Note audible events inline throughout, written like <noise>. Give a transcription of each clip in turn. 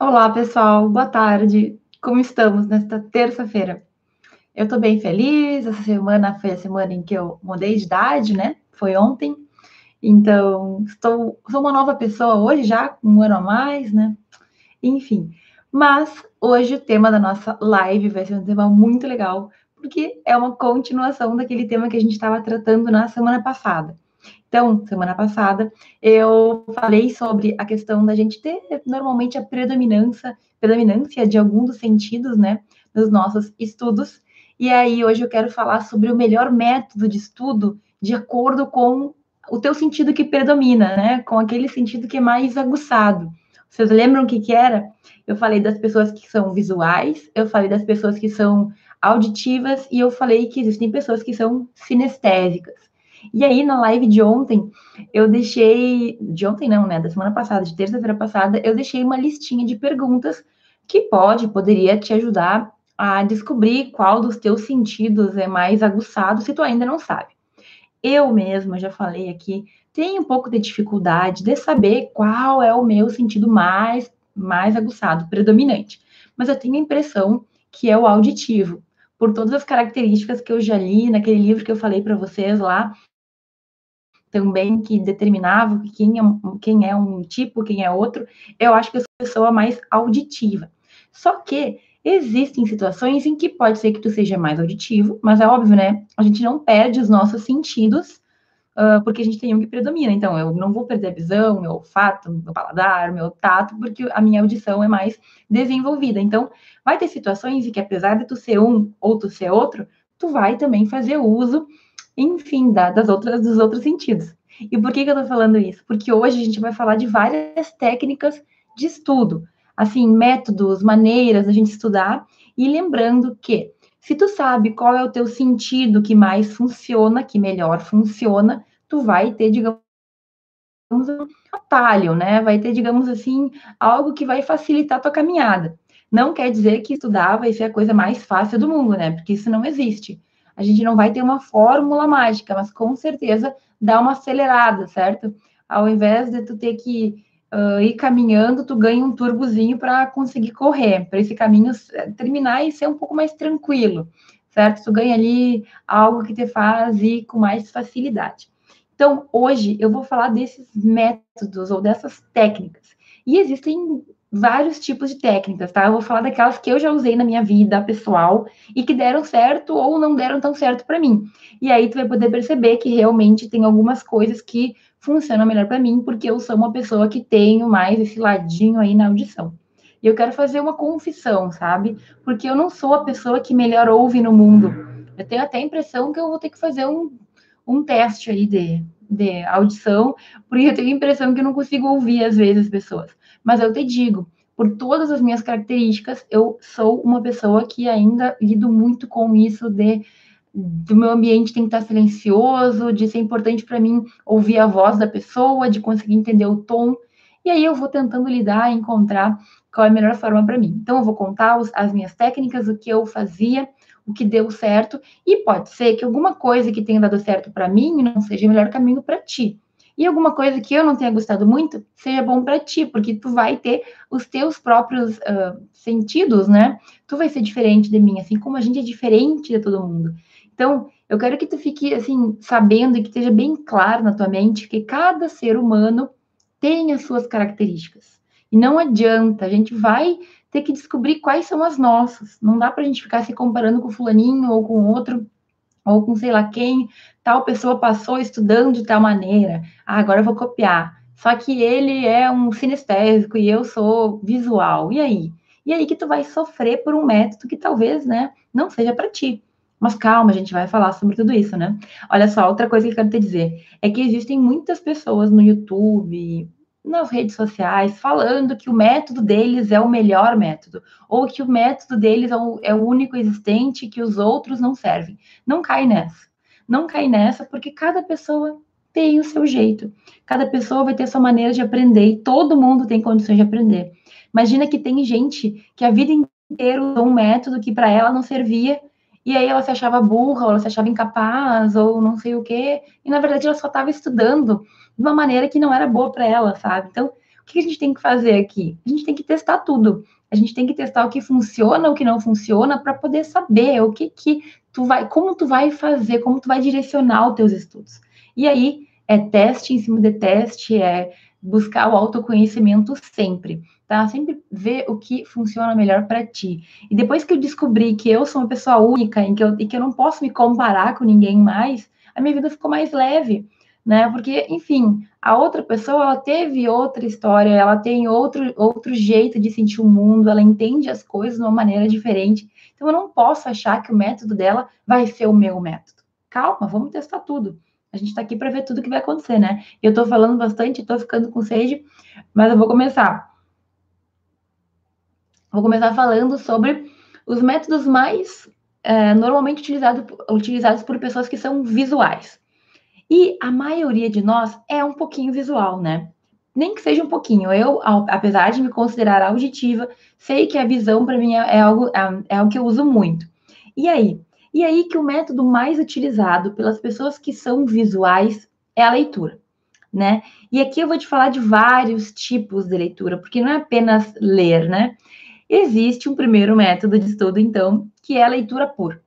Olá, pessoal. Boa tarde. Como estamos nesta terça-feira? Eu estou bem feliz. Essa semana foi a semana em que eu mudei de idade, né? Foi ontem. Então, estou, sou uma nova pessoa hoje já, um ano a mais, né? Enfim. Mas hoje o tema da nossa live vai ser um tema muito legal, porque é uma continuação daquele tema que a gente estava tratando na semana passada. Então, semana passada, eu falei sobre a questão da gente ter normalmente a predominância, predominância de algum dos sentidos, né, nos nossos estudos. E aí, hoje eu quero falar sobre o melhor método de estudo de acordo com o teu sentido que predomina, né, com aquele sentido que é mais aguçado. Vocês lembram o que, que era? Eu falei das pessoas que são visuais, eu falei das pessoas que são auditivas e eu falei que existem pessoas que são sinestésicas. E aí, na live de ontem, eu deixei. De ontem não, né? Da semana passada, de terça-feira passada, eu deixei uma listinha de perguntas que pode, poderia te ajudar a descobrir qual dos teus sentidos é mais aguçado, se tu ainda não sabe. Eu mesma já falei aqui, tenho um pouco de dificuldade de saber qual é o meu sentido mais mais aguçado, predominante. Mas eu tenho a impressão que é o auditivo, por todas as características que eu já li naquele livro que eu falei para vocês lá, também que determinava quem é, quem é um tipo, quem é outro, eu acho que eu sou a pessoa mais auditiva. Só que existem situações em que pode ser que tu seja mais auditivo, mas é óbvio, né? A gente não perde os nossos sentidos uh, porque a gente tem um que predomina. Então, eu não vou perder a visão, meu olfato, meu paladar, meu tato, porque a minha audição é mais desenvolvida. Então, vai ter situações em que, apesar de tu ser um ou tu ser outro, tu vai também fazer uso enfim, da, das outras, dos outros sentidos. E por que, que eu estou falando isso? Porque hoje a gente vai falar de várias técnicas de estudo, assim, métodos, maneiras da gente estudar, e lembrando que se tu sabe qual é o teu sentido que mais funciona, que melhor funciona, tu vai ter, digamos, um atalho, né? Vai ter, digamos assim, algo que vai facilitar a tua caminhada. Não quer dizer que estudar vai ser a coisa mais fácil do mundo, né? Porque isso não existe a gente não vai ter uma fórmula mágica, mas com certeza dá uma acelerada, certo? Ao invés de tu ter que uh, ir caminhando, tu ganha um turbozinho para conseguir correr, para esse caminho terminar e ser um pouco mais tranquilo, certo? Tu ganha ali algo que te faz ir com mais facilidade. Então, hoje eu vou falar desses métodos ou dessas técnicas. E existem vários tipos de técnicas, tá? Eu vou falar daquelas que eu já usei na minha vida pessoal e que deram certo ou não deram tão certo para mim. E aí tu vai poder perceber que realmente tem algumas coisas que funcionam melhor para mim, porque eu sou uma pessoa que tenho mais esse ladinho aí na audição. E eu quero fazer uma confissão, sabe? Porque eu não sou a pessoa que melhor ouve no mundo. Eu tenho até a impressão que eu vou ter que fazer um, um teste aí de, de audição, porque eu tenho a impressão que eu não consigo ouvir às vezes as pessoas. Mas eu te digo, por todas as minhas características, eu sou uma pessoa que ainda lido muito com isso de do meu ambiente tem que estar silencioso, de ser importante para mim ouvir a voz da pessoa, de conseguir entender o tom. E aí eu vou tentando lidar e encontrar qual é a melhor forma para mim. Então eu vou contar os, as minhas técnicas, o que eu fazia, o que deu certo, e pode ser que alguma coisa que tenha dado certo para mim não seja o melhor caminho para ti. E alguma coisa que eu não tenha gostado muito, seja bom para ti, porque tu vai ter os teus próprios uh, sentidos, né? Tu vai ser diferente de mim, assim como a gente é diferente de todo mundo. Então, eu quero que tu fique, assim, sabendo e que esteja bem claro na tua mente que cada ser humano tem as suas características. E não adianta, a gente vai ter que descobrir quais são as nossas. Não dá para a gente ficar se comparando com fulaninho ou com outro, ou com sei lá quem, tal pessoa passou estudando de tal maneira, ah, agora eu vou copiar. Só que ele é um sinestésico e eu sou visual. E aí? E aí que tu vai sofrer por um método que talvez, né, não seja para ti. Mas calma, a gente vai falar sobre tudo isso, né? Olha só, outra coisa que eu quero te dizer é que existem muitas pessoas no YouTube, nas redes sociais falando que o método deles é o melhor método, ou que o método deles é o, é o único existente que os outros não servem. Não cai nessa. Não cai nessa porque cada pessoa tem o seu jeito. Cada pessoa vai ter a sua maneira de aprender e todo mundo tem condições de aprender. Imagina que tem gente que a vida inteira usou um método que para ela não servia e aí ela se achava burra, ou ela se achava incapaz, ou não sei o quê, e na verdade ela só estava estudando de uma maneira que não era boa para ela, sabe? Então, o que a gente tem que fazer aqui? A gente tem que testar tudo. A gente tem que testar o que funciona, o que não funciona, para poder saber o que que tu vai, como tu vai fazer, como tu vai direcionar os teus estudos. E aí é teste em cima de teste, é buscar o autoconhecimento sempre, tá? Sempre ver o que funciona melhor para ti. E depois que eu descobri que eu sou uma pessoa única e que, eu, e que eu não posso me comparar com ninguém mais, a minha vida ficou mais leve, né? Porque, enfim, a outra pessoa ela teve outra história, ela tem outro, outro jeito de sentir o mundo, ela entende as coisas de uma maneira diferente. Então, eu não posso achar que o método dela vai ser o meu método. Calma, vamos testar tudo. A gente está aqui para ver tudo que vai acontecer, né? Eu estou falando bastante, estou ficando com sede, mas eu vou começar. Vou começar falando sobre os métodos mais é, normalmente utilizado, utilizados por pessoas que são visuais. E a maioria de nós é um pouquinho visual, né? Nem que seja um pouquinho. Eu, apesar de me considerar auditiva, sei que a visão para mim é, é algo é, é algo que eu uso muito. E aí, e aí que o método mais utilizado pelas pessoas que são visuais é a leitura, né? E aqui eu vou te falar de vários tipos de leitura, porque não é apenas ler, né? Existe um primeiro método de estudo, então, que é a leitura por.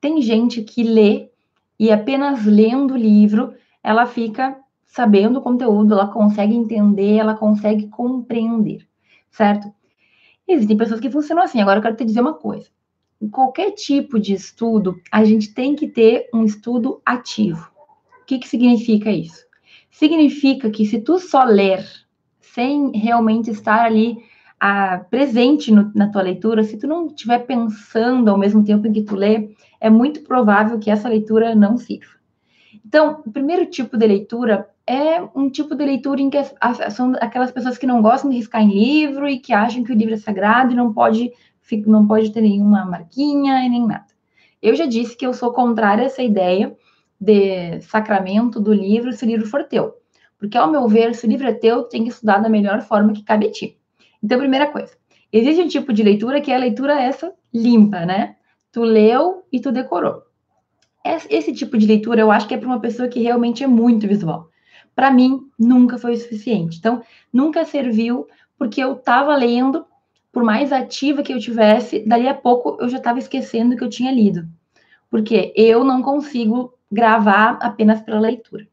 Tem gente que lê e apenas lendo o livro ela fica sabendo o conteúdo, ela consegue entender, ela consegue compreender, certo? Existem pessoas que funcionam assim. Agora eu quero te dizer uma coisa em qualquer tipo de estudo, a gente tem que ter um estudo ativo. O que, que significa isso? Significa que se tu só ler sem realmente estar ali ah, presente no, na tua leitura, se tu não estiver pensando ao mesmo tempo em que tu lê, é muito provável que essa leitura não sirva. Então, o primeiro tipo de leitura é um tipo de leitura em que são aquelas pessoas que não gostam de riscar em livro e que acham que o livro é sagrado e não pode não pode ter nenhuma marquinha e nem nada. Eu já disse que eu sou contrária a essa ideia de sacramento do livro se o livro for teu. Porque, ao meu ver, se o livro é teu, tem que estudar da melhor forma que cabe a ti. Então, primeira coisa, existe um tipo de leitura que é a leitura essa limpa, né? Tu leu e tu decorou. Esse tipo de leitura eu acho que é para uma pessoa que realmente é muito visual. Para mim, nunca foi o suficiente. Então, nunca serviu porque eu estava lendo por mais ativa que eu tivesse, dali a pouco eu já estava esquecendo que eu tinha lido. Porque eu não consigo gravar apenas pela leitura.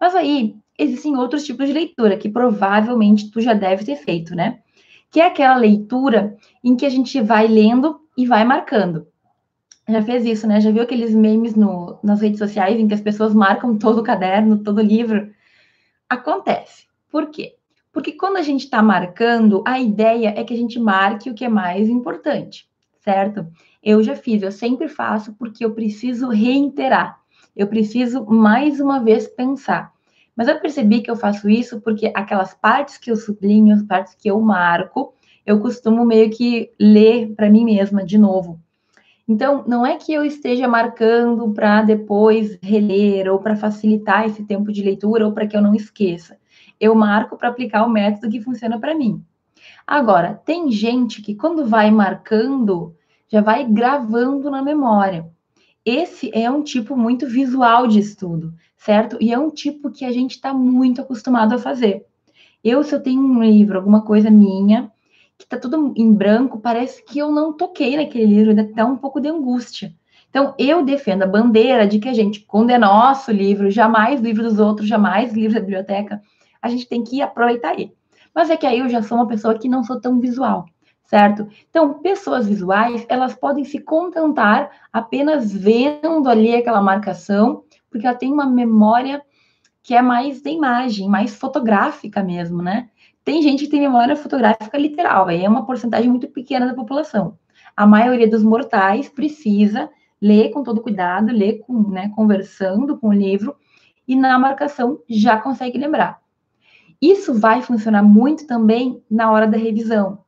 Mas aí existem outros tipos de leitura que provavelmente tu já deve ter feito, né? Que é aquela leitura em que a gente vai lendo e vai marcando. Já fez isso, né? Já viu aqueles memes no, nas redes sociais em que as pessoas marcam todo o caderno, todo o livro? Acontece. Por quê? Porque quando a gente está marcando, a ideia é que a gente marque o que é mais importante, certo? Eu já fiz, eu sempre faço porque eu preciso reiterar. Eu preciso mais uma vez pensar. Mas eu percebi que eu faço isso porque aquelas partes que eu sublinho, as partes que eu marco, eu costumo meio que ler para mim mesma de novo. Então, não é que eu esteja marcando para depois reler ou para facilitar esse tempo de leitura ou para que eu não esqueça eu marco para aplicar o método que funciona para mim. Agora, tem gente que quando vai marcando, já vai gravando na memória. Esse é um tipo muito visual de estudo, certo? E é um tipo que a gente está muito acostumado a fazer. Eu, se eu tenho um livro, alguma coisa minha, que está tudo em branco, parece que eu não toquei naquele livro, ainda dá um pouco de angústia. Então, eu defendo a bandeira de que a gente, quando é nosso livro, jamais livro dos outros, jamais livro da biblioteca, a gente tem que aproveitar ele. Mas é que aí eu já sou uma pessoa que não sou tão visual, certo? Então, pessoas visuais, elas podem se contentar apenas vendo ali aquela marcação, porque ela tem uma memória que é mais de imagem, mais fotográfica mesmo, né? Tem gente que tem memória fotográfica literal, aí é uma porcentagem muito pequena da população. A maioria dos mortais precisa ler com todo cuidado, ler com, né, conversando com o livro, e na marcação já consegue lembrar. Isso vai funcionar muito também na hora da revisão.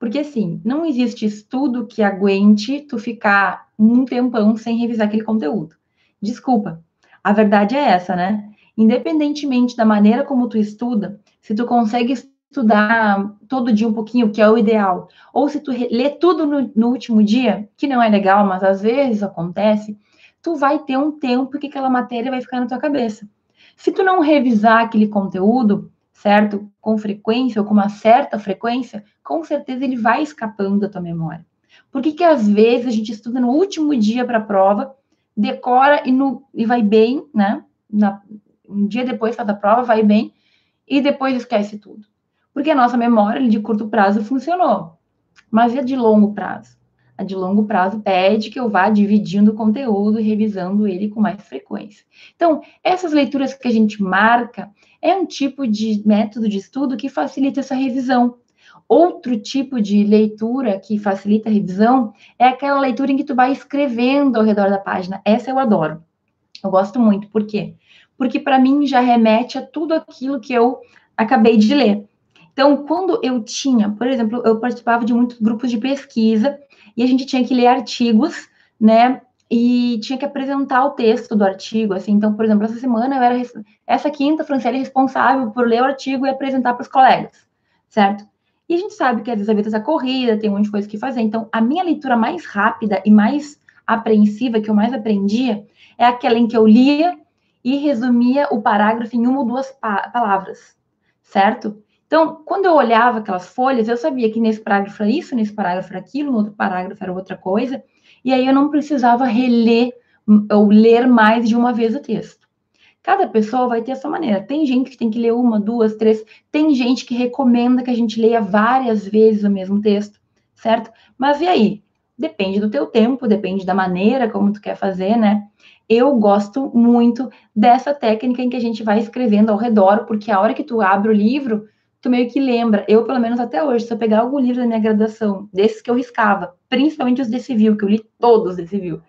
Porque, assim, não existe estudo que aguente tu ficar um tempão sem revisar aquele conteúdo. Desculpa, a verdade é essa, né? Independentemente da maneira como tu estuda, se tu consegue estudar todo dia um pouquinho, que é o ideal, ou se tu lê tudo no, no último dia, que não é legal, mas às vezes acontece, tu vai ter um tempo que aquela matéria vai ficar na tua cabeça. Se tu não revisar aquele conteúdo, certo? Com frequência ou com uma certa frequência, com certeza ele vai escapando da tua memória. Por que, que às vezes a gente estuda no último dia para a prova, decora e, no, e vai bem, né? Na, um dia depois faz a prova, vai bem, e depois esquece tudo? Porque a nossa memória de curto prazo funcionou, mas e a de longo prazo? A de longo prazo pede que eu vá dividindo o conteúdo e revisando ele com mais frequência. Então, essas leituras que a gente marca é um tipo de método de estudo que facilita essa revisão. Outro tipo de leitura que facilita a revisão é aquela leitura em que tu vai escrevendo ao redor da página. Essa eu adoro. Eu gosto muito. Por quê? Porque para mim já remete a tudo aquilo que eu acabei de ler. Então, quando eu tinha, por exemplo, eu participava de muitos grupos de pesquisa e a gente tinha que ler artigos, né? E tinha que apresentar o texto do artigo, assim. Então, por exemplo, essa semana eu era essa quinta, a Franciele é responsável por ler o artigo e apresentar para os colegas, certo? E a gente sabe que às vezes a vida está corrida, tem um monte de coisa que fazer. Então, a minha leitura mais rápida e mais apreensiva que eu mais aprendia é aquela em que eu lia e resumia o parágrafo em uma ou duas pa palavras, certo? Então, quando eu olhava aquelas folhas, eu sabia que nesse parágrafo era isso, nesse parágrafo era aquilo, no outro parágrafo era outra coisa, e aí eu não precisava reler ou ler mais de uma vez o texto. Cada pessoa vai ter a sua maneira. Tem gente que tem que ler uma, duas, três. Tem gente que recomenda que a gente leia várias vezes o mesmo texto, certo? Mas e aí? Depende do teu tempo, depende da maneira como tu quer fazer, né? Eu gosto muito dessa técnica em que a gente vai escrevendo ao redor, porque a hora que tu abre o livro, tu meio que lembra. Eu, pelo menos até hoje, se eu pegar algum livro da minha graduação, desses que eu riscava, principalmente os de civil, que eu li todos de civil,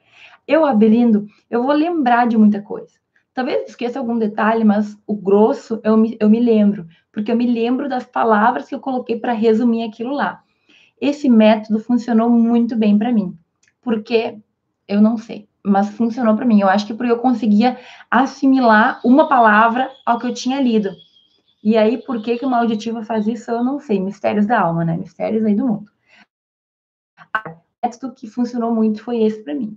eu abrindo, eu vou lembrar de muita coisa. Talvez esqueça algum detalhe, mas o grosso eu me, eu me lembro, porque eu me lembro das palavras que eu coloquei para resumir aquilo lá. Esse método funcionou muito bem para mim, porque eu não sei, mas funcionou para mim. Eu acho que porque eu conseguia assimilar uma palavra ao que eu tinha lido. E aí, por que, que uma auditiva faz isso, eu não sei. Mistérios da alma, né? Mistérios aí do mundo. O método que funcionou muito foi esse para mim.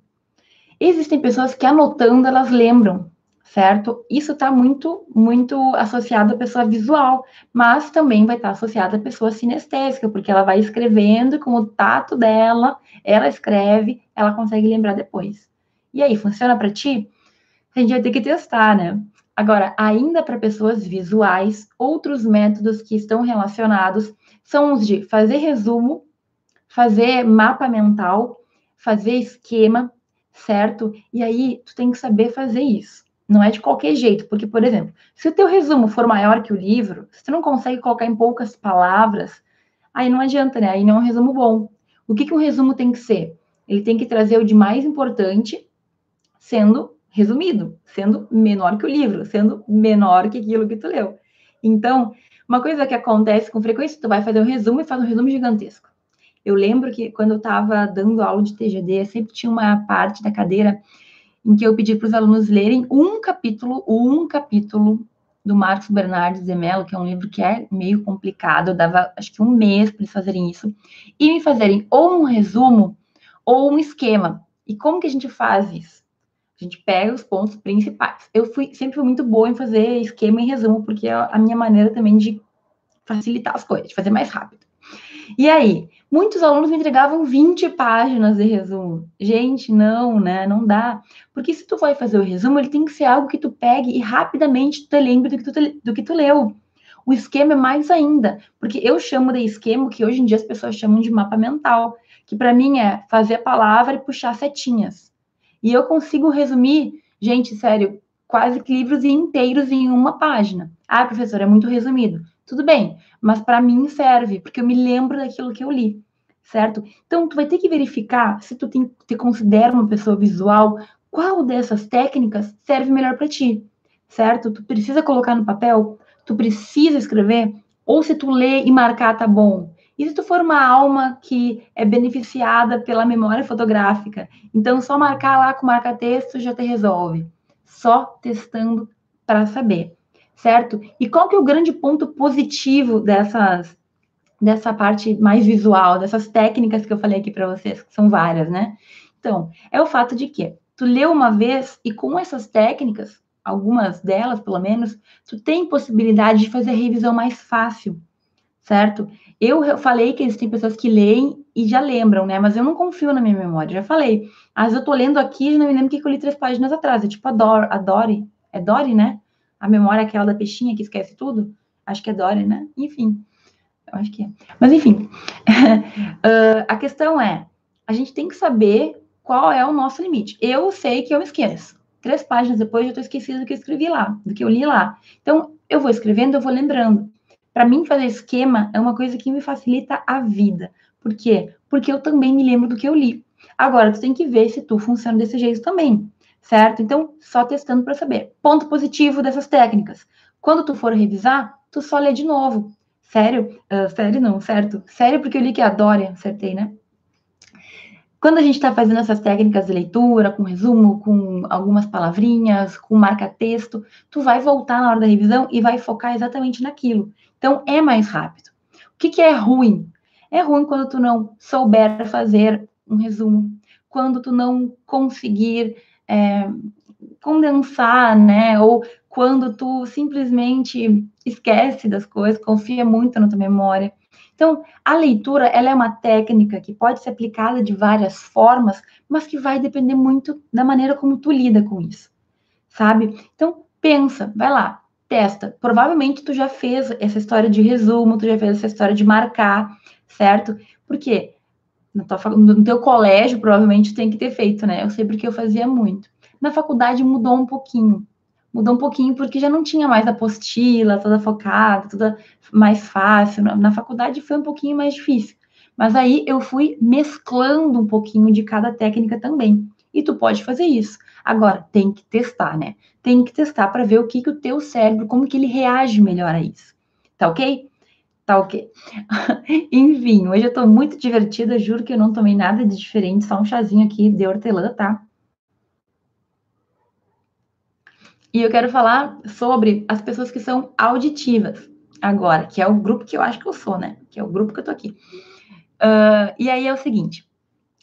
Existem pessoas que anotando, elas lembram, certo? Isso está muito, muito associado à pessoa visual, mas também vai estar tá associado à pessoa sinestésica, porque ela vai escrevendo com o tato dela, ela escreve, ela consegue lembrar depois. E aí, funciona para ti? A gente vai ter que testar, né? Agora, ainda para pessoas visuais, outros métodos que estão relacionados são os de fazer resumo, fazer mapa mental, fazer esquema, certo? E aí tu tem que saber fazer isso. Não é de qualquer jeito, porque, por exemplo, se o teu resumo for maior que o livro, se tu não consegue colocar em poucas palavras, aí não adianta, né? Aí não é um resumo bom. O que, que um resumo tem que ser? Ele tem que trazer o de mais importante, sendo resumido, sendo menor que o livro, sendo menor que aquilo que tu leu. Então, uma coisa que acontece com frequência, tu vai fazer um resumo e faz um resumo gigantesco. Eu lembro que quando eu estava dando aula de TGD, sempre tinha uma parte da cadeira em que eu pedi para os alunos lerem um capítulo, um capítulo do Marcos Bernardes de Mello, que é um livro que é meio complicado, eu dava acho que um mês para eles fazerem isso, e me fazerem ou um resumo ou um esquema. E como que a gente faz isso? A gente pega os pontos principais. Eu fui sempre fui muito boa em fazer esquema e resumo, porque é a minha maneira também de facilitar as coisas, de fazer mais rápido. E aí, muitos alunos me entregavam 20 páginas de resumo. Gente, não, né? Não dá. Porque se tu vai fazer o resumo, ele tem que ser algo que tu pegue e rapidamente tu lembre do que tu, do que tu leu. O esquema é mais ainda, porque eu chamo de esquema que hoje em dia as pessoas chamam de mapa mental, que para mim é fazer a palavra e puxar setinhas. E eu consigo resumir, gente, sério, quase que livros inteiros em uma página. Ah, professor, é muito resumido. Tudo bem, mas para mim serve, porque eu me lembro daquilo que eu li, certo? Então, tu vai ter que verificar se tu tem, te considera uma pessoa visual, qual dessas técnicas serve melhor para ti, certo? Tu precisa colocar no papel, tu precisa escrever, ou se tu lê e marcar, tá bom. E se tu for uma alma que é beneficiada pela memória fotográfica, então só marcar lá com marca-texto já te resolve. Só testando para saber, certo? E qual que é o grande ponto positivo dessas dessa parte mais visual, dessas técnicas que eu falei aqui para vocês, que são várias, né? Então, é o fato de que tu leu uma vez e com essas técnicas, algumas delas, pelo menos, tu tem possibilidade de fazer a revisão mais fácil, certo? Eu falei que existem pessoas que leem e já lembram, né? Mas eu não confio na minha memória, já falei. Vezes eu tô lendo aqui e não me lembro que eu li três páginas atrás. É tipo a, Dor, a Dory. É Dory, né? A memória aquela da peixinha que esquece tudo. Acho que é Dory, né? Enfim. Eu acho que é. Mas enfim. uh, <laughs> a questão é, a gente tem que saber qual é o nosso limite. Eu sei que eu esqueço. Três páginas depois eu tô esquecido do que eu escrevi lá, do que eu li lá. Então, eu vou escrevendo, eu vou lembrando. Para mim, fazer esquema é uma coisa que me facilita a vida. Por quê? Porque eu também me lembro do que eu li. Agora, tu tem que ver se tu funciona desse jeito também, certo? Então, só testando para saber. Ponto positivo dessas técnicas. Quando tu for revisar, tu só lê de novo. Sério? Uh, sério não, certo? Sério porque eu li que é a Dória, acertei, né? Quando a gente está fazendo essas técnicas de leitura, com resumo, com algumas palavrinhas, com marca-texto, tu vai voltar na hora da revisão e vai focar exatamente naquilo. Então, é mais rápido. O que, que é ruim? É ruim quando tu não souber fazer um resumo, quando tu não conseguir é, condensar, né? Ou quando tu simplesmente esquece das coisas, confia muito na tua memória. Então, a leitura, ela é uma técnica que pode ser aplicada de várias formas, mas que vai depender muito da maneira como tu lida com isso, sabe? Então, pensa, vai lá, testa. Provavelmente tu já fez essa história de resumo, tu já fez essa história de marcar, certo? Porque no teu colégio provavelmente tem que ter feito, né? Eu sei porque eu fazia muito. Na faculdade mudou um pouquinho. Mudou um pouquinho porque já não tinha mais apostila, toda focada, toda mais fácil. Na faculdade foi um pouquinho mais difícil. Mas aí eu fui mesclando um pouquinho de cada técnica também. E tu pode fazer isso. Agora, tem que testar, né? Tem que testar para ver o que, que o teu cérebro, como que ele reage melhor a isso. Tá ok? Tá ok. <laughs> Enfim, hoje eu tô muito divertida, juro que eu não tomei nada de diferente, só um chazinho aqui de hortelã, tá? E eu quero falar sobre as pessoas que são auditivas agora, que é o grupo que eu acho que eu sou, né? Que é o grupo que eu tô aqui. Uh, e aí é o seguinte: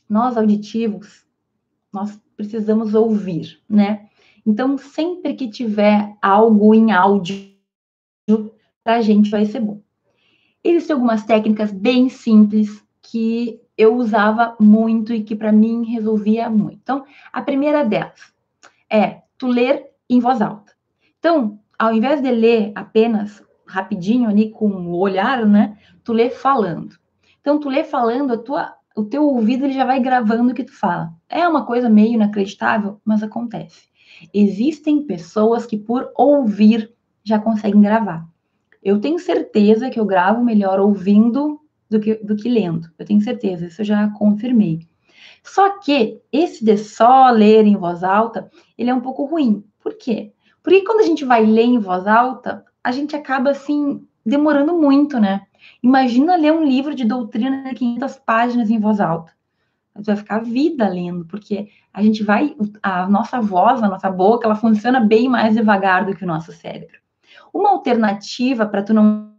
nós auditivos, nós precisamos ouvir, né? Então, sempre que tiver algo em áudio, para a gente vai ser bom. Existem algumas técnicas bem simples que eu usava muito e que para mim resolvia muito. Então, a primeira delas é tu ler em voz alta. Então, ao invés de ler apenas rapidinho ali com o olhar, né, tu lê falando. Então, tu lê falando, a tua o teu ouvido ele já vai gravando o que tu fala. É uma coisa meio inacreditável, mas acontece. Existem pessoas que por ouvir já conseguem gravar. Eu tenho certeza que eu gravo melhor ouvindo do que, do que lendo. Eu tenho certeza, isso eu já confirmei. Só que esse de só ler em voz alta, ele é um pouco ruim. Por quê? Porque quando a gente vai ler em voz alta, a gente acaba assim demorando muito, né? Imagina ler um livro de doutrina de 500 páginas em voz alta. Você vai ficar vida lendo, porque a gente vai, a nossa voz, a nossa boca, ela funciona bem mais devagar do que o nosso cérebro. Uma alternativa para tu não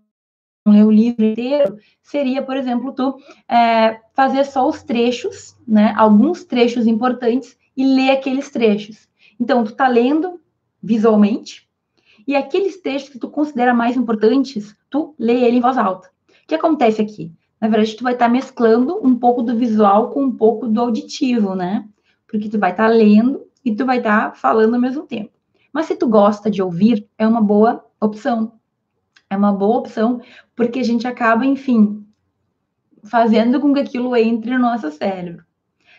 ler o livro inteiro seria, por exemplo, tu é, fazer só os trechos, né? Alguns trechos importantes e ler aqueles trechos. Então, tu tá lendo visualmente e aqueles trechos que tu considera mais importantes, tu lê ele em voz alta. O que acontece aqui? Na verdade, tu vai estar tá mesclando um pouco do visual com um pouco do auditivo, né? Porque tu vai estar tá lendo e tu vai estar tá falando ao mesmo tempo. Mas se tu gosta de ouvir, é uma boa opção. É uma boa opção, porque a gente acaba, enfim, fazendo com que aquilo entre no nosso cérebro.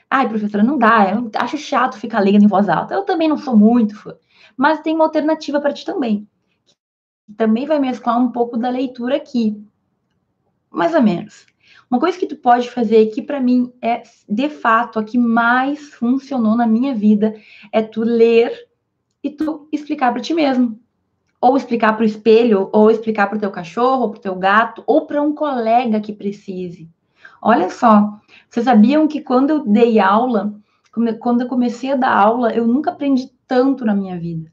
Ai, professora, não dá, eu acho chato ficar lendo em voz alta. Eu também não sou muito fã. Mas tem uma alternativa para ti também. Também vai mesclar um pouco da leitura aqui mais ou menos. Uma coisa que tu pode fazer que para mim é de fato a que mais funcionou na minha vida é tu ler e tu explicar para ti mesmo. Ou explicar para o espelho, ou explicar para o teu cachorro, ou para o teu gato, ou para um colega que precise. Olha só, vocês sabiam que quando eu dei aula, quando eu comecei a dar aula, eu nunca aprendi tanto na minha vida.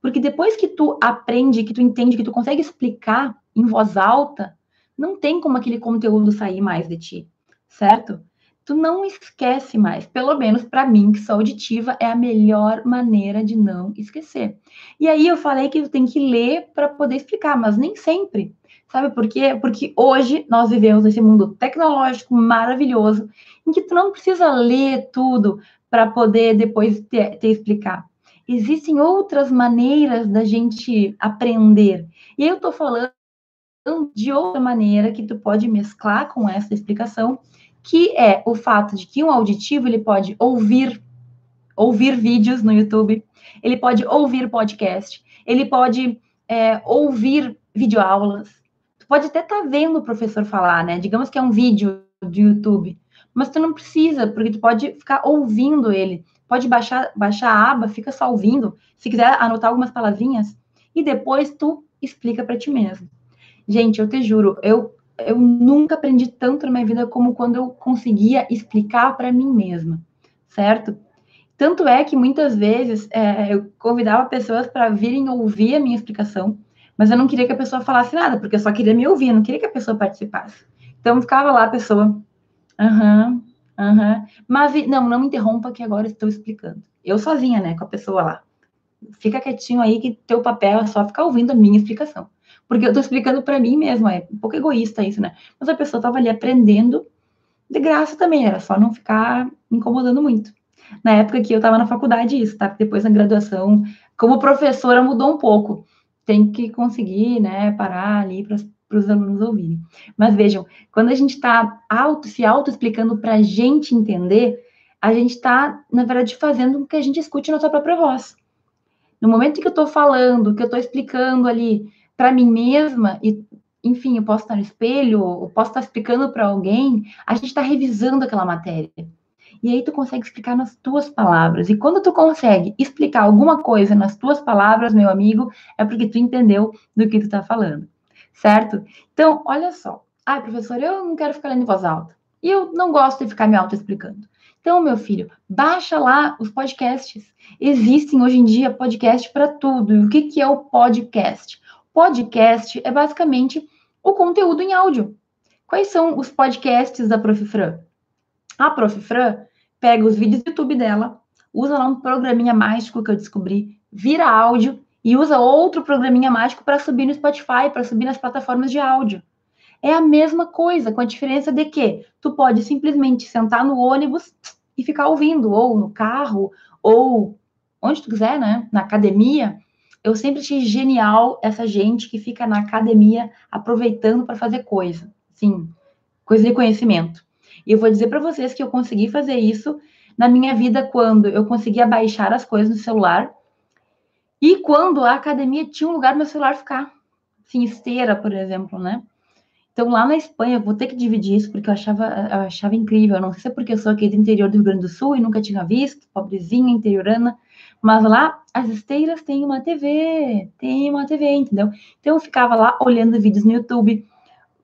Porque depois que tu aprende, que tu entende, que tu consegue explicar em voz alta, não tem como aquele conteúdo sair mais de ti, certo? tu não esquece mais. Pelo menos para mim, que sou auditiva, é a melhor maneira de não esquecer. E aí eu falei que tu tem que ler para poder explicar, mas nem sempre. Sabe por quê? Porque hoje nós vivemos nesse mundo tecnológico maravilhoso, em que tu não precisa ler tudo para poder depois te, te explicar. Existem outras maneiras da gente aprender. E eu estou falando de outra maneira que tu pode mesclar com essa explicação, que é o fato de que um auditivo ele pode ouvir ouvir vídeos no YouTube, ele pode ouvir podcast, ele pode é, ouvir videoaulas, pode até estar tá vendo o professor falar, né? Digamos que é um vídeo do YouTube, mas tu não precisa, porque tu pode ficar ouvindo ele, pode baixar, baixar a aba, fica só ouvindo, se quiser anotar algumas palavrinhas, e depois tu explica para ti mesmo. Gente, eu te juro, eu eu nunca aprendi tanto na minha vida como quando eu conseguia explicar para mim mesma, certo? Tanto é que muitas vezes é, eu convidava pessoas para virem ouvir a minha explicação, mas eu não queria que a pessoa falasse nada, porque eu só queria me ouvir, eu não queria que a pessoa participasse. Então ficava lá a pessoa, aham, aham, mas não, não me interrompa que agora estou explicando. Eu sozinha, né, com a pessoa lá. Fica quietinho aí que teu papel é só ficar ouvindo a minha explicação. Porque eu tô explicando para mim mesma, é um pouco egoísta isso, né? Mas a pessoa tava ali aprendendo de graça também, era só não ficar incomodando muito. Na época que eu estava na faculdade, isso, tá? Depois na graduação, como professora mudou um pouco. Tem que conseguir, né, parar ali para os alunos ouvirem. Mas vejam, quando a gente está auto, se auto-explicando para a gente entender, a gente está, na verdade, fazendo com que a gente escute nossa própria voz. No momento que eu estou falando, que eu estou explicando ali, para mim mesma e enfim, eu posso estar no espelho, eu posso estar explicando para alguém, a gente está revisando aquela matéria. E aí tu consegue explicar nas tuas palavras. E quando tu consegue explicar alguma coisa nas tuas palavras, meu amigo, é porque tu entendeu do que tu está falando. Certo? Então, olha só. Ah, professor, eu não quero ficar lendo em voz alta. E eu não gosto de ficar me auto-explicando. Então, meu filho, baixa lá os podcasts. Existem hoje em dia podcast para tudo. E o que, que é o podcast? Podcast é basicamente o conteúdo em áudio. Quais são os podcasts da Prof. Fran? A Prof. Fran pega os vídeos do YouTube dela, usa lá um programinha mágico que eu descobri, vira áudio e usa outro programinha mágico para subir no Spotify, para subir nas plataformas de áudio. É a mesma coisa, com a diferença de que tu pode simplesmente sentar no ônibus e ficar ouvindo, ou no carro, ou onde tu quiser, né? Na academia, eu sempre achei genial essa gente que fica na academia aproveitando para fazer coisa, sim, coisa de conhecimento. E eu vou dizer para vocês que eu consegui fazer isso na minha vida quando eu conseguia baixar as coisas no celular e quando a academia tinha um lugar meu celular ficar, assim, esteira, por exemplo, né? Então, lá na Espanha, eu vou ter que dividir isso, porque eu achava, eu achava incrível. Eu não sei se é porque eu sou aqui do interior do Rio Grande do Sul e nunca tinha visto, pobrezinha, interiorana. Mas lá, as esteiras têm uma TV, tem uma TV, entendeu? Então eu ficava lá olhando vídeos no YouTube,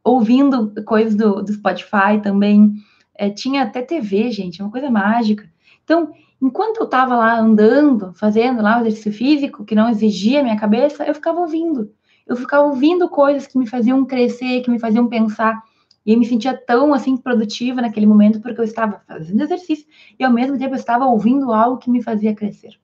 ouvindo coisas do, do Spotify também. É, tinha até TV, gente, uma coisa mágica. Então, enquanto eu estava lá andando, fazendo lá o exercício físico, que não exigia minha cabeça, eu ficava ouvindo. Eu ficava ouvindo coisas que me faziam crescer, que me faziam pensar. E eu me sentia tão assim produtiva naquele momento porque eu estava fazendo exercício e ao mesmo tempo eu estava ouvindo algo que me fazia crescer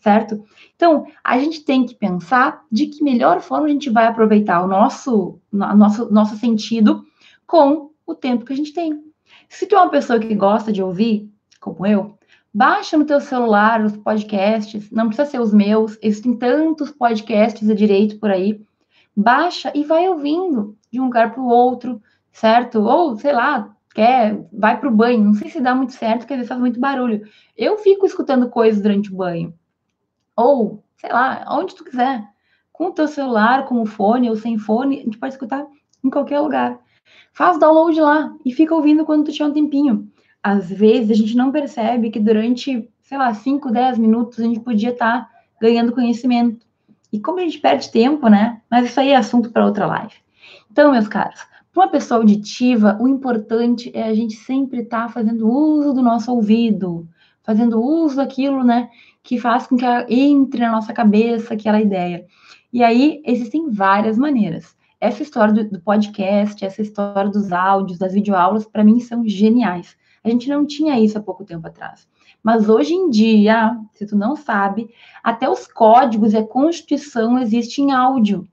certo? Então, a gente tem que pensar de que melhor forma a gente vai aproveitar o nosso, nosso, nosso sentido com o tempo que a gente tem. Se tu é uma pessoa que gosta de ouvir, como eu, baixa no teu celular os podcasts, não precisa ser os meus, existem tantos podcasts de direito por aí. Baixa e vai ouvindo de um lugar para o outro, certo? Ou, sei lá, quer, vai para o banho. Não sei se dá muito certo, porque às vezes faz muito barulho. Eu fico escutando coisas durante o banho ou, sei lá, onde tu quiser, com o teu celular, com o fone ou sem fone, a gente pode escutar em qualquer lugar. Faz download lá e fica ouvindo quando tu tiver um tempinho. Às vezes a gente não percebe que durante, sei lá, 5, 10 minutos a gente podia estar tá ganhando conhecimento. E como a gente perde tempo, né? Mas isso aí é assunto para outra live. Então, meus caros, para uma pessoa auditiva, o importante é a gente sempre estar tá fazendo uso do nosso ouvido, fazendo uso daquilo, né, que faz com que entre na nossa cabeça aquela ideia. E aí existem várias maneiras. Essa história do, do podcast, essa história dos áudios, das videoaulas, para mim são geniais. A gente não tinha isso há pouco tempo atrás. Mas hoje em dia, se tu não sabe, até os códigos e a Constituição existem em áudio.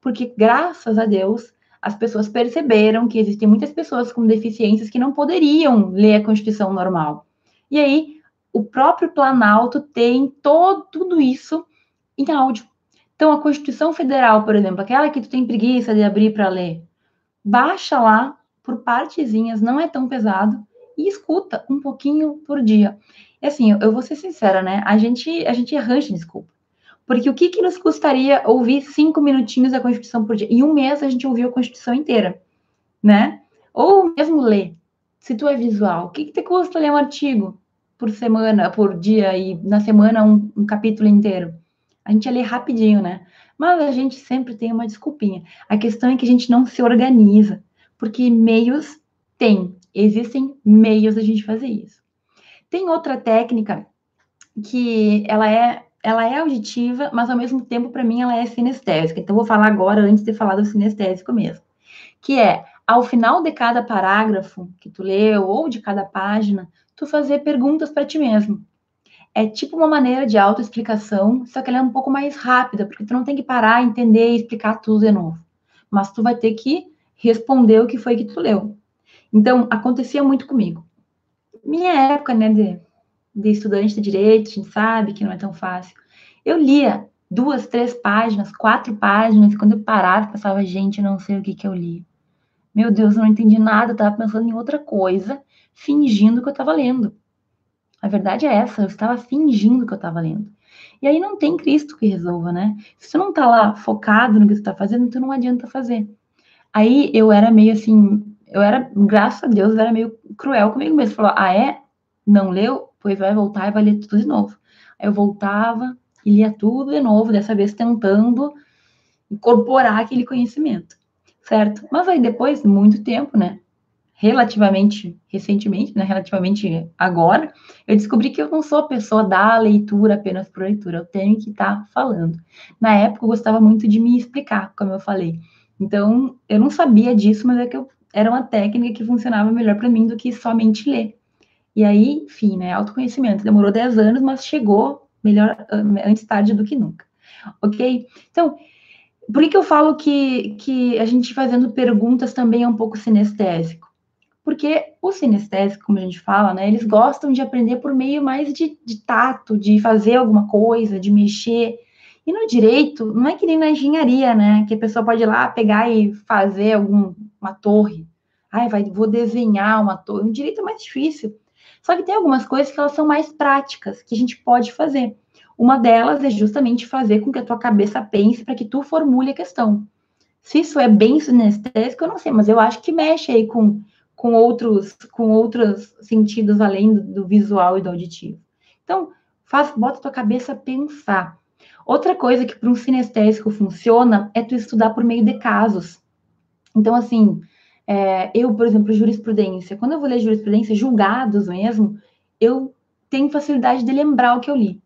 Porque, graças a Deus, as pessoas perceberam que existem muitas pessoas com deficiências que não poderiam ler a Constituição normal. E aí, o próprio Planalto tem todo, tudo isso em áudio. Então, a Constituição Federal, por exemplo, aquela que tu tem preguiça de abrir para ler, baixa lá por partezinhas, não é tão pesado, e escuta um pouquinho por dia. E assim, eu vou ser sincera, né? A gente, a gente arranja desculpa. Porque o que, que nos custaria ouvir cinco minutinhos da Constituição por dia? Em um mês a gente ouviu a Constituição inteira, né? Ou mesmo ler. Se tu é visual, o que, que te custa ler um artigo por semana, por dia, e na semana um, um capítulo inteiro? A gente ia ler rapidinho, né? Mas a gente sempre tem uma desculpinha. A questão é que a gente não se organiza, porque meios tem, existem meios da gente fazer isso. Tem outra técnica que ela é ela é auditiva, mas ao mesmo tempo, para mim, ela é sinestésica. Então, vou falar agora, antes de falar do sinestésico mesmo. Que é, ao final de cada parágrafo que tu leu, ou de cada página, tu fazer perguntas para ti mesmo. É tipo uma maneira de autoexplicação, só que ela é um pouco mais rápida, porque tu não tem que parar, entender e explicar tudo de novo. Mas tu vai ter que responder o que foi que tu leu. Então, acontecia muito comigo. Minha época, né, de de estudante de direito, a gente sabe que não é tão fácil. Eu lia duas, três páginas, quatro páginas, e quando eu parava, eu pensava, gente, eu não sei o que, que eu li. Meu Deus, eu não entendi nada, eu estava pensando em outra coisa, fingindo que eu estava lendo. A verdade é essa, eu estava fingindo que eu estava lendo. E aí não tem Cristo que resolva, né? Se tu não está lá focado no que tu está fazendo, tu não adianta fazer. Aí eu era meio assim, eu era, graças a Deus, eu era meio cruel comigo mesmo. Falou, ah, é? Não leu? Pois vai voltar e vai ler tudo de novo. Aí eu voltava e lia tudo de novo, dessa vez tentando incorporar aquele conhecimento, certo? Mas aí depois, muito tempo, né? Relativamente recentemente, né? Relativamente agora, eu descobri que eu não sou a pessoa da leitura apenas por leitura, eu tenho que estar tá falando. Na época, eu gostava muito de me explicar, como eu falei. Então, eu não sabia disso, mas é que eu, era uma técnica que funcionava melhor para mim do que somente ler. E aí, enfim, né, autoconhecimento. Demorou 10 anos, mas chegou melhor antes tarde do que nunca. Ok? Então, por que, que eu falo que, que a gente fazendo perguntas também é um pouco sinestésico? Porque o sinestésico, como a gente fala, né, eles gostam de aprender por meio mais de, de tato, de fazer alguma coisa, de mexer. E no direito, não é que nem na engenharia, né? Que a pessoa pode ir lá pegar e fazer alguma torre. Ai, vai, vou desenhar uma torre. No direito é mais difícil. Só que tem algumas coisas que elas são mais práticas, que a gente pode fazer. Uma delas é justamente fazer com que a tua cabeça pense para que tu formule a questão. Se isso é bem sinestésico, eu não sei, mas eu acho que mexe aí com, com outros com outros sentidos além do, visual e do auditivo. Então, faz, bota tua cabeça pensar. Outra coisa que para um sinestésico funciona é tu estudar por meio de casos. Então, assim, é, eu, por exemplo, jurisprudência, quando eu vou ler jurisprudência, julgados mesmo, eu tenho facilidade de lembrar o que eu li.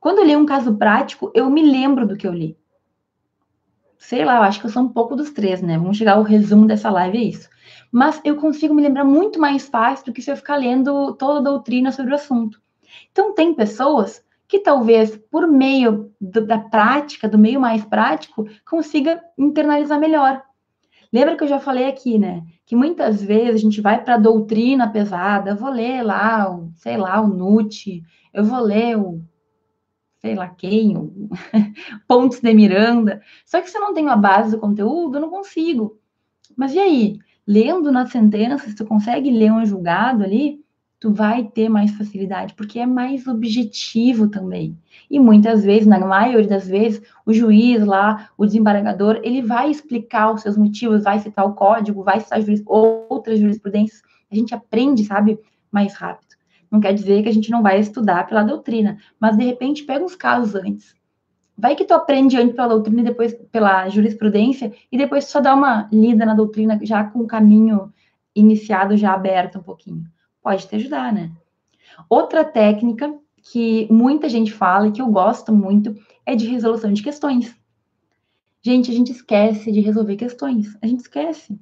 Quando eu leio um caso prático, eu me lembro do que eu li. Sei lá, eu acho que eu sou um pouco dos três, né? Vamos chegar ao resumo dessa live, é isso. Mas eu consigo me lembrar muito mais fácil do que se eu ficar lendo toda a doutrina sobre o assunto. Então, tem pessoas que talvez, por meio do, da prática, do meio mais prático, consiga internalizar melhor. Lembra que eu já falei aqui, né? Que muitas vezes a gente vai para a doutrina pesada, eu vou ler lá, o, sei lá, o Nutt, eu vou ler o, sei lá quem, o <laughs> Pontes de Miranda. Só que se eu não tenho a base do conteúdo, eu não consigo. Mas e aí? Lendo nas sentenças, tu consegue ler um julgado ali? tu vai ter mais facilidade, porque é mais objetivo também. E muitas vezes, na maioria das vezes, o juiz lá, o desembargador, ele vai explicar os seus motivos, vai citar o código, vai citar juris, outras jurisprudências. A gente aprende, sabe, mais rápido. Não quer dizer que a gente não vai estudar pela doutrina, mas de repente pega uns casos antes. Vai que tu aprende antes pela doutrina e depois pela jurisprudência, e depois só dá uma lida na doutrina já com o caminho iniciado, já aberto um pouquinho pode te ajudar, né? Outra técnica que muita gente fala e que eu gosto muito é de resolução de questões. Gente, a gente esquece de resolver questões. A gente esquece.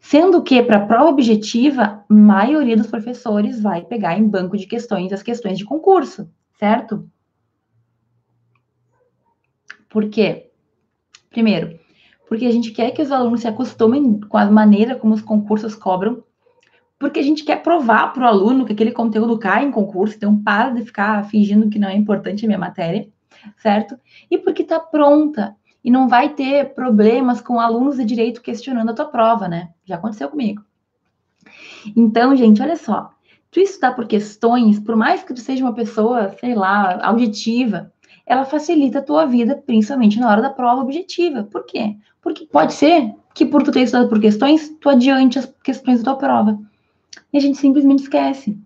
Sendo que, para a prova objetiva, a maioria dos professores vai pegar em banco de questões as questões de concurso, certo? Por quê? Primeiro, porque a gente quer que os alunos se acostumem com a maneira como os concursos cobram, porque a gente quer provar para o aluno que aquele conteúdo cai em concurso, então para de ficar fingindo que não é importante a minha matéria, certo? E porque está pronta e não vai ter problemas com alunos de direito questionando a tua prova, né? Já aconteceu comigo. Então, gente, olha só. Tu estudar por questões, por mais que tu seja uma pessoa, sei lá, auditiva, ela facilita a tua vida, principalmente na hora da prova objetiva. Por quê? Porque pode ser que por tu ter estudado por questões, tu adiante as questões da tua prova. E a gente simplesmente esquece.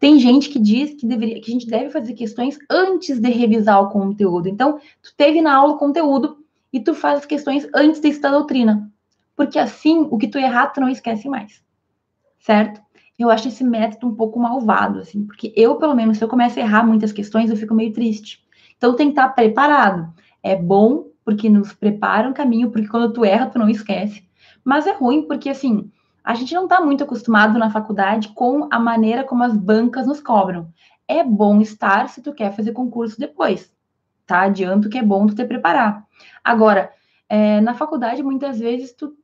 Tem gente que diz que, deveria, que a gente deve fazer questões antes de revisar o conteúdo. Então, tu teve na aula o conteúdo e tu faz as questões antes de estudar doutrina. Porque assim, o que tu errar, tu não esquece mais. Certo? Eu acho esse método um pouco malvado, assim, porque eu, pelo menos, se eu começo a errar muitas questões, eu fico meio triste. Então, tem que estar preparado. É bom porque nos prepara um caminho, porque quando tu erra, tu não esquece. Mas é ruim porque, assim, a gente não está muito acostumado na faculdade com a maneira como as bancas nos cobram. É bom estar se tu quer fazer concurso depois, tá? Adianto que é bom tu te preparar. Agora, é, na faculdade, muitas vezes, tu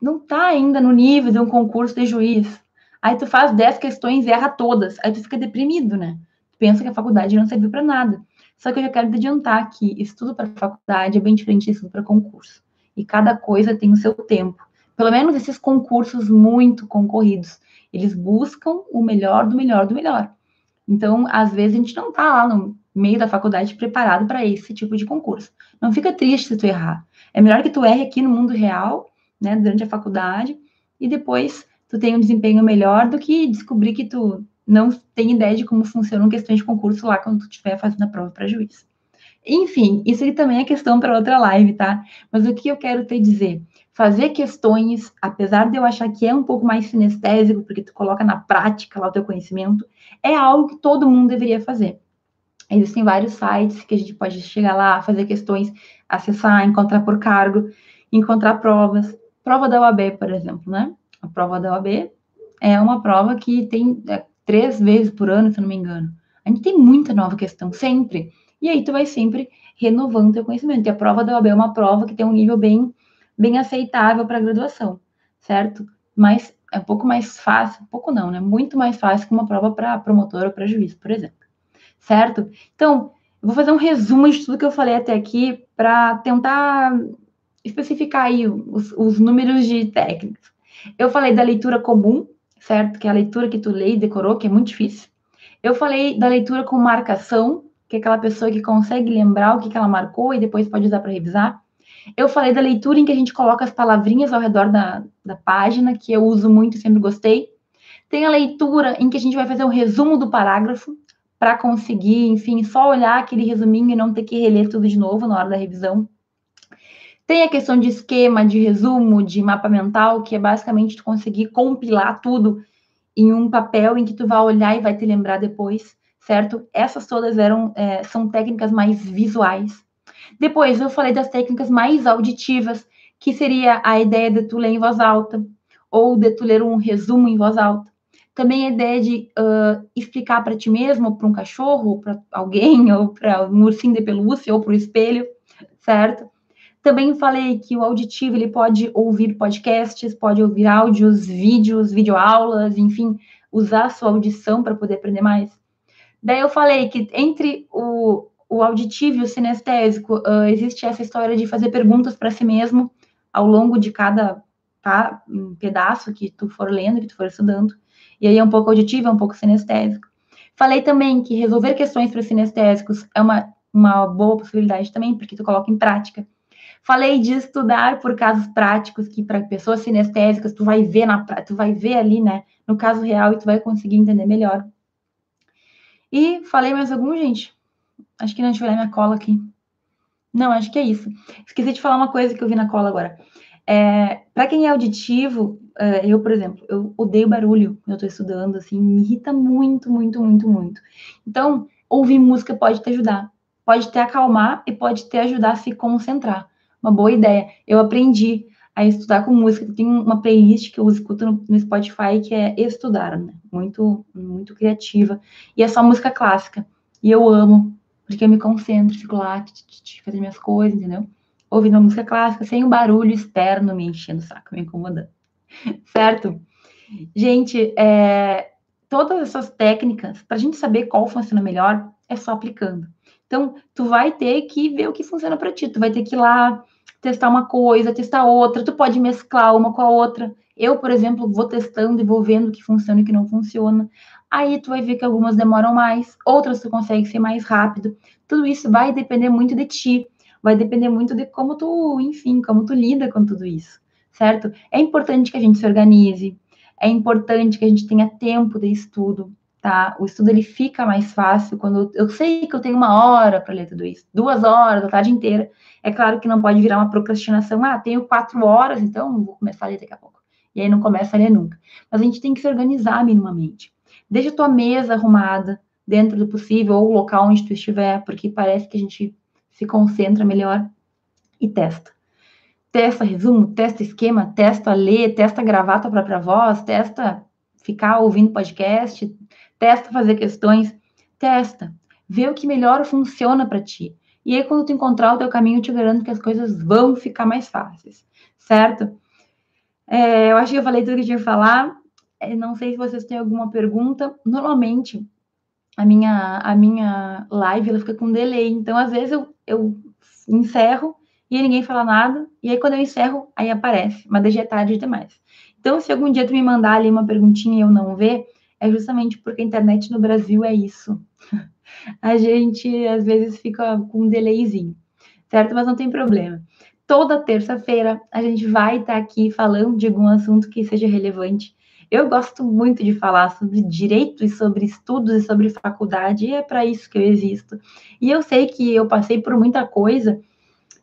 não tá ainda no nível de um concurso de juiz. Aí tu faz 10 questões e erra todas. Aí tu fica deprimido, né? Tu pensa que a faculdade não serviu para nada. Só que eu já quero te adiantar que estudo para faculdade é bem diferente de estudo para concurso. E cada coisa tem o seu tempo. Pelo menos esses concursos muito concorridos, eles buscam o melhor do melhor do melhor. Então, às vezes, a gente não está lá no meio da faculdade preparado para esse tipo de concurso. Não fica triste se tu errar. É melhor que tu erre aqui no mundo real, né, durante a faculdade, e depois tu tenha um desempenho melhor do que descobrir que tu não tem ideia de como funcionam questões de concurso lá quando tu estiver fazendo a prova para juiz. Enfim, isso aí também é questão para outra live, tá? Mas o que eu quero te dizer? Fazer questões, apesar de eu achar que é um pouco mais sinestésico, porque tu coloca na prática lá o teu conhecimento, é algo que todo mundo deveria fazer. Existem vários sites que a gente pode chegar lá, fazer questões, acessar, encontrar por cargo, encontrar provas. Prova da OAB, por exemplo, né? A prova da OAB é uma prova que tem é, três vezes por ano, se não me engano. A gente tem muita nova questão, sempre. E aí tu vai sempre renovando teu conhecimento. E a prova da OAB é uma prova que tem um nível bem, bem aceitável para graduação, certo? Mas é um pouco mais fácil, pouco não, né? Muito mais fácil que uma prova para promotor ou para juiz, por exemplo. Certo? Então, vou fazer um resumo de tudo que eu falei até aqui para tentar especificar aí os, os números de técnicas. Eu falei da leitura comum, certo? Que é a leitura que tu lê e decorou, que é muito difícil. Eu falei da leitura com marcação, que é aquela pessoa que consegue lembrar o que, que ela marcou e depois pode usar para revisar. Eu falei da leitura em que a gente coloca as palavrinhas ao redor da, da página, que eu uso muito e sempre gostei. Tem a leitura em que a gente vai fazer um resumo do parágrafo, para conseguir, enfim, só olhar aquele resuminho e não ter que reler tudo de novo na hora da revisão. Tem a questão de esquema, de resumo, de mapa mental, que é basicamente tu conseguir compilar tudo em um papel em que tu vai olhar e vai te lembrar depois, certo? Essas todas eram é, são técnicas mais visuais. Depois eu falei das técnicas mais auditivas, que seria a ideia de tu ler em voz alta ou de tu ler um resumo em voz alta. Também a ideia de uh, explicar para ti mesmo, para um cachorro, para alguém, <laughs> ou para um ursinho de pelúcia, ou para o espelho, certo? Também falei que o auditivo ele pode ouvir podcasts, pode ouvir áudios, vídeos, videoaulas, enfim, usar a sua audição para poder aprender mais. Daí eu falei que entre o, o auditivo e o sinestésico uh, existe essa história de fazer perguntas para si mesmo ao longo de cada tá, pedaço que tu for lendo, que tu for estudando. E aí é um pouco auditivo, é um pouco sinestésico. Falei também que resolver questões para sinestésicos é uma, uma boa possibilidade também, porque tu coloca em prática. Falei de estudar por casos práticos que para pessoas sinestésicas tu vai ver na tu vai ver ali, né, no caso real e tu vai conseguir entender melhor. E falei mais algum, gente? Acho que não, deixa eu olhar minha cola aqui. Não, acho que é isso. Esqueci de falar uma coisa que eu vi na cola agora. É, para quem é auditivo, eu, por exemplo, eu odeio barulho eu estou estudando, assim, me irrita muito, muito, muito, muito. Então, ouvir música pode te ajudar. Pode te acalmar e pode te ajudar a se concentrar uma boa ideia. Eu aprendi a estudar com música. Tem uma playlist que eu escuto no, no Spotify que é Estudar, né? Muito, muito criativa. E é só música clássica. E eu amo, porque eu me concentro, fico lá, fazendo minhas coisas, entendeu? Ouvindo uma música clássica, sem o barulho externo me enchendo o saco, me incomodando. <laughs> certo? Gente, é, todas essas técnicas, para a gente saber qual funciona melhor, é só aplicando. Então, tu vai ter que ver o que funciona para ti. Tu vai ter que ir lá testar uma coisa, testar outra. Tu pode mesclar uma com a outra. Eu, por exemplo, vou testando e vou vendo o que funciona e o que não funciona. Aí tu vai ver que algumas demoram mais, outras tu consegue ser mais rápido. Tudo isso vai depender muito de ti. Vai depender muito de como tu, enfim, como tu lida com tudo isso, certo? É importante que a gente se organize, é importante que a gente tenha tempo de estudo, tá? O estudo ele fica mais fácil quando eu sei que eu tenho uma hora para ler tudo isso, duas horas, a tarde inteira. É claro que não pode virar uma procrastinação. Ah, tenho quatro horas, então vou começar a ler daqui a pouco. E aí não começa a ler nunca. Mas a gente tem que se organizar minimamente. Deixa a tua mesa arrumada dentro do possível ou o local onde tu estiver, porque parece que a gente se concentra melhor e testa testa resumo, testa esquema, testa ler, testa gravar tua própria voz, testa ficar ouvindo podcast, testa fazer questões, testa, vê o que melhor funciona para ti. E aí, quando tu encontrar o teu caminho, eu te garanto que as coisas vão ficar mais fáceis, certo? É, eu acho que eu falei tudo que eu tinha que falar. É, não sei se vocês têm alguma pergunta. Normalmente, a minha, a minha live ela fica com delay. Então, às vezes, eu, eu encerro e ninguém fala nada, e aí quando eu encerro, aí aparece, mas daí já é tarde demais. Então, se algum dia tu me mandar ali uma perguntinha e eu não ver, é justamente porque a internet no Brasil é isso. <laughs> A gente, às vezes, fica com um delayzinho, certo? Mas não tem problema. Toda terça-feira a gente vai estar aqui falando de algum assunto que seja relevante. Eu gosto muito de falar sobre direito e sobre estudos e sobre faculdade, e é para isso que eu existo. E eu sei que eu passei por muita coisa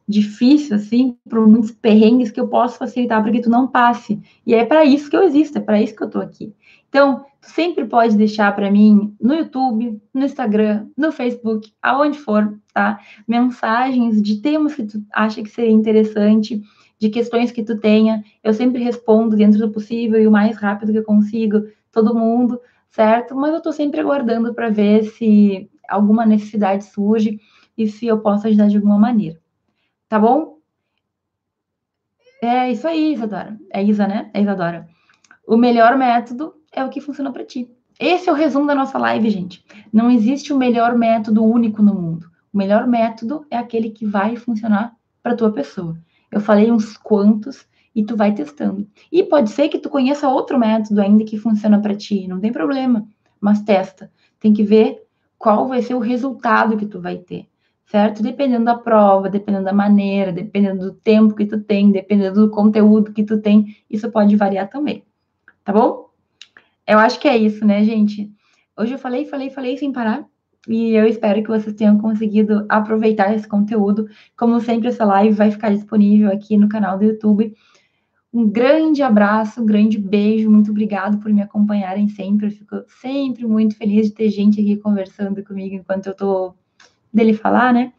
difícil, assim, por muitos perrengues que eu posso facilitar para que tu não passe. E é para isso que eu existo, é para isso que eu estou aqui. Então, tu sempre pode deixar para mim no YouTube, no Instagram, no Facebook, aonde for, tá? Mensagens de temas que tu acha que seria interessante, de questões que tu tenha. Eu sempre respondo dentro do possível e o mais rápido que eu consigo, todo mundo, certo? Mas eu estou sempre aguardando para ver se alguma necessidade surge e se eu posso ajudar de alguma maneira. Tá bom? É isso aí, Isadora. É Isa, né? É Isadora. O melhor método é o que funciona para ti. Esse é o resumo da nossa live, gente. Não existe o melhor método único no mundo. O melhor método é aquele que vai funcionar para tua pessoa. Eu falei uns quantos e tu vai testando. E pode ser que tu conheça outro método ainda que funciona para ti, não tem problema, mas testa. Tem que ver qual vai ser o resultado que tu vai ter certo? Dependendo da prova, dependendo da maneira, dependendo do tempo que tu tem, dependendo do conteúdo que tu tem, isso pode variar também, tá bom? Eu acho que é isso, né, gente? Hoje eu falei, falei, falei sem parar. E eu espero que vocês tenham conseguido aproveitar esse conteúdo. Como sempre, essa live vai ficar disponível aqui no canal do YouTube. Um grande abraço, um grande beijo, muito obrigado por me acompanharem sempre. Eu fico sempre muito feliz de ter gente aqui conversando comigo enquanto eu estou dele falar, né?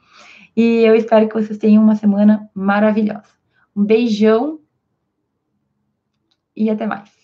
E eu espero que vocês tenham uma semana maravilhosa. Um beijão e até mais.